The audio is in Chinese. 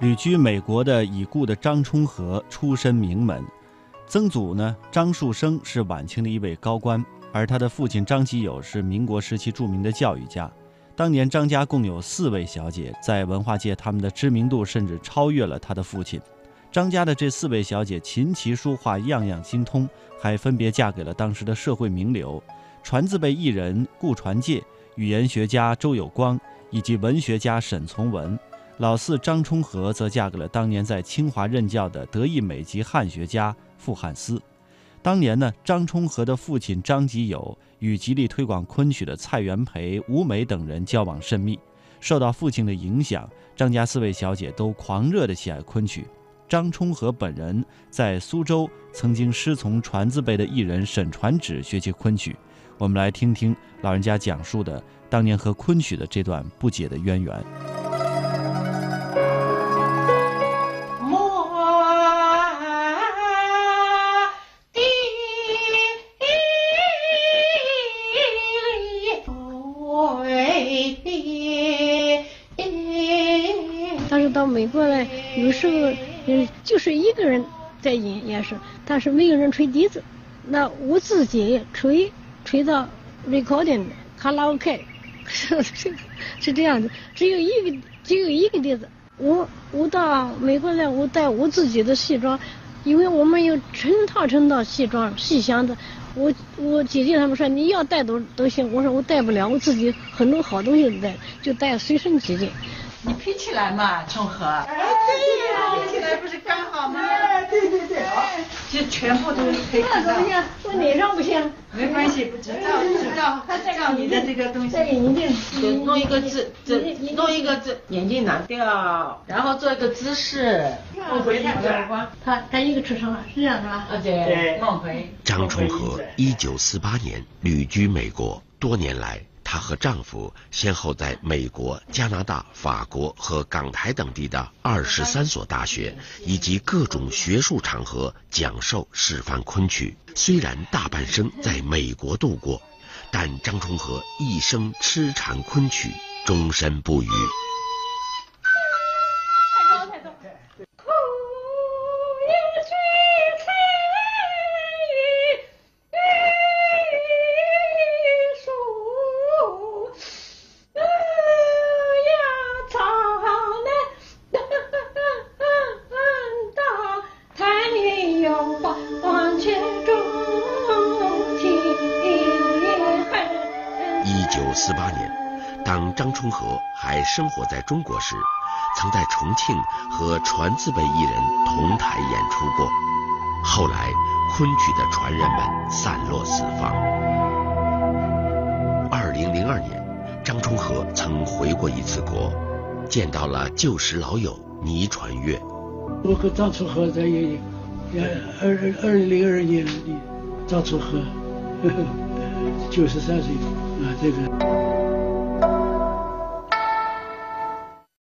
旅居美国的已故的张充和出身名门，曾祖呢张树声是晚清的一位高官，而他的父亲张吉友是民国时期著名的教育家。当年张家共有四位小姐，在文化界他们的知名度甚至超越了他的父亲。张家的这四位小姐琴棋书画样样精通，还分别嫁给了当时的社会名流，传字辈艺人顾传介、语言学家周有光以及文学家沈从文。老四张充和则嫁给了当年在清华任教的德意美籍汉学家傅汉思。当年呢，张充和的父亲张吉友与极力推广昆曲的蔡元培、吴美等人交往甚密。受到父亲的影响，张家四位小姐都狂热地喜爱昆曲。张充和本人在苏州曾经师从传字辈的艺人沈传芷学习昆曲。我们来听听老人家讲述的当年和昆曲的这段不解的渊源。到美国来，有时候嗯，就是一个人在演也是，但是没有人吹笛子，那我自己吹，吹到 recording 卡拉 OK，是是是这样子，只有一个只有一个笛子。我我到美国来，我带我自己的戏装，因为我们有成套成套戏装戏箱子，我我姐姐他们说你要带都都行，我说我带不了，我自己很多好东西都带，就带随身几件。你配起来嘛，冲和。哎，对呀，配起来不是刚好吗？哎，对对对，好。就全部都配上。那怎么样？我脸上不行。没关系，不知道，知道。他再照你的这个东西。戴眼镜。弄一个字，这弄一个字，眼镜拿掉，然后做一个姿势。梦回他他他一个出生了，是这样的吧？啊对。梦回。张春和，一九四八年旅居美国，多年来。她和丈夫先后在美国、加拿大、法国和港台等地的二十三所大学以及各种学术场合讲授示范昆曲。虽然大半生在美国度过，但张充和一生痴缠昆曲，终身不渝。九四八年，当张充和还生活在中国时，曾在重庆和传字辈艺人同台演出过。后来，昆曲的传人们散落四方。二零零二年，张充和曾回过一次国，见到了旧时老友倪传月。我和张充和在一二二零二年的张充和。九十三岁啊，这个。